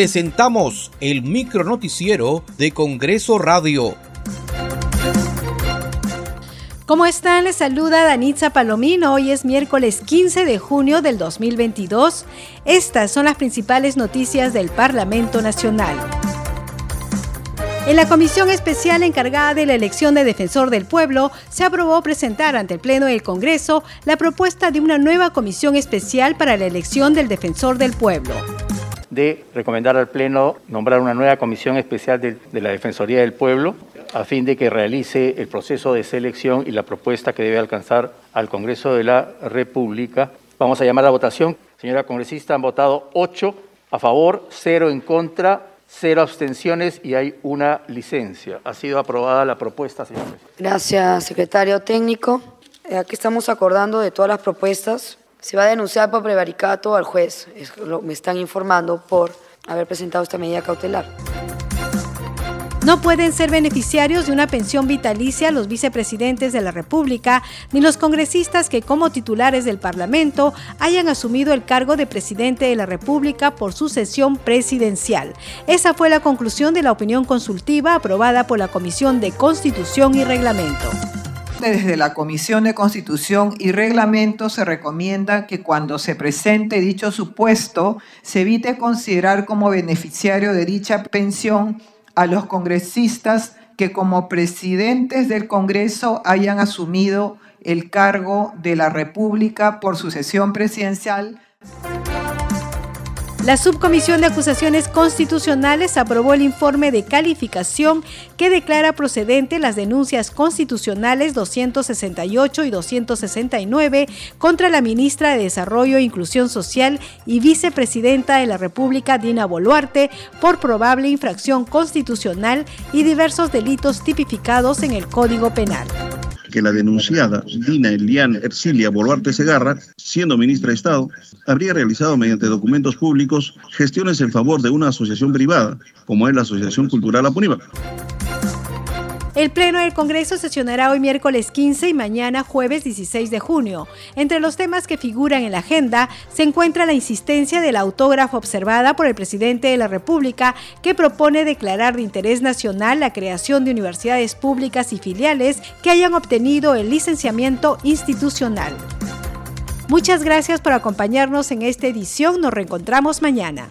presentamos el micronoticiero de Congreso Radio. ¿Cómo están? Les saluda Danitza Palomino. Hoy es miércoles 15 de junio del 2022. Estas son las principales noticias del Parlamento Nacional. En la comisión especial encargada de la elección de defensor del pueblo, se aprobó presentar ante el Pleno del Congreso la propuesta de una nueva comisión especial para la elección del defensor del pueblo de recomendar al Pleno nombrar una nueva comisión especial de, la Defensoría del Pueblo a fin de que realice el proceso de selección y la propuesta que debe alcanzar al Congreso de la República. Vamos a llamar a votación. Señora congresista, han votado ocho a favor, cero en contra, cero abstenciones y hay una licencia. Ha sido aprobada la propuesta, señor Gracias, secretario técnico. Eh, aquí estamos acordando de todas las propuestas. Se va a denunciar por prevaricato al juez, lo, me están informando por haber presentado esta medida cautelar. No pueden ser beneficiarios de una pensión vitalicia los vicepresidentes de la República ni los congresistas que como titulares del Parlamento hayan asumido el cargo de presidente de la República por su sesión presidencial. Esa fue la conclusión de la opinión consultiva aprobada por la Comisión de Constitución y Reglamento. Desde la Comisión de Constitución y Reglamento se recomienda que cuando se presente dicho supuesto se evite considerar como beneficiario de dicha pensión a los congresistas que como presidentes del Congreso hayan asumido el cargo de la República por sucesión presidencial. La Subcomisión de Acusaciones Constitucionales aprobó el informe de calificación que declara procedente las denuncias constitucionales 268 y 269 contra la ministra de Desarrollo e Inclusión Social y vicepresidenta de la República, Dina Boluarte, por probable infracción constitucional y diversos delitos tipificados en el Código Penal que la denunciada Dina Elian Ercilia Boluarte Segarra, siendo ministra de Estado, habría realizado mediante documentos públicos gestiones en favor de una asociación privada, como es la Asociación Cultural Apunímac. El Pleno del Congreso sesionará hoy miércoles 15 y mañana jueves 16 de junio. Entre los temas que figuran en la agenda se encuentra la insistencia del autógrafo observada por el presidente de la República que propone declarar de interés nacional la creación de universidades públicas y filiales que hayan obtenido el licenciamiento institucional. Muchas gracias por acompañarnos en esta edición. Nos reencontramos mañana.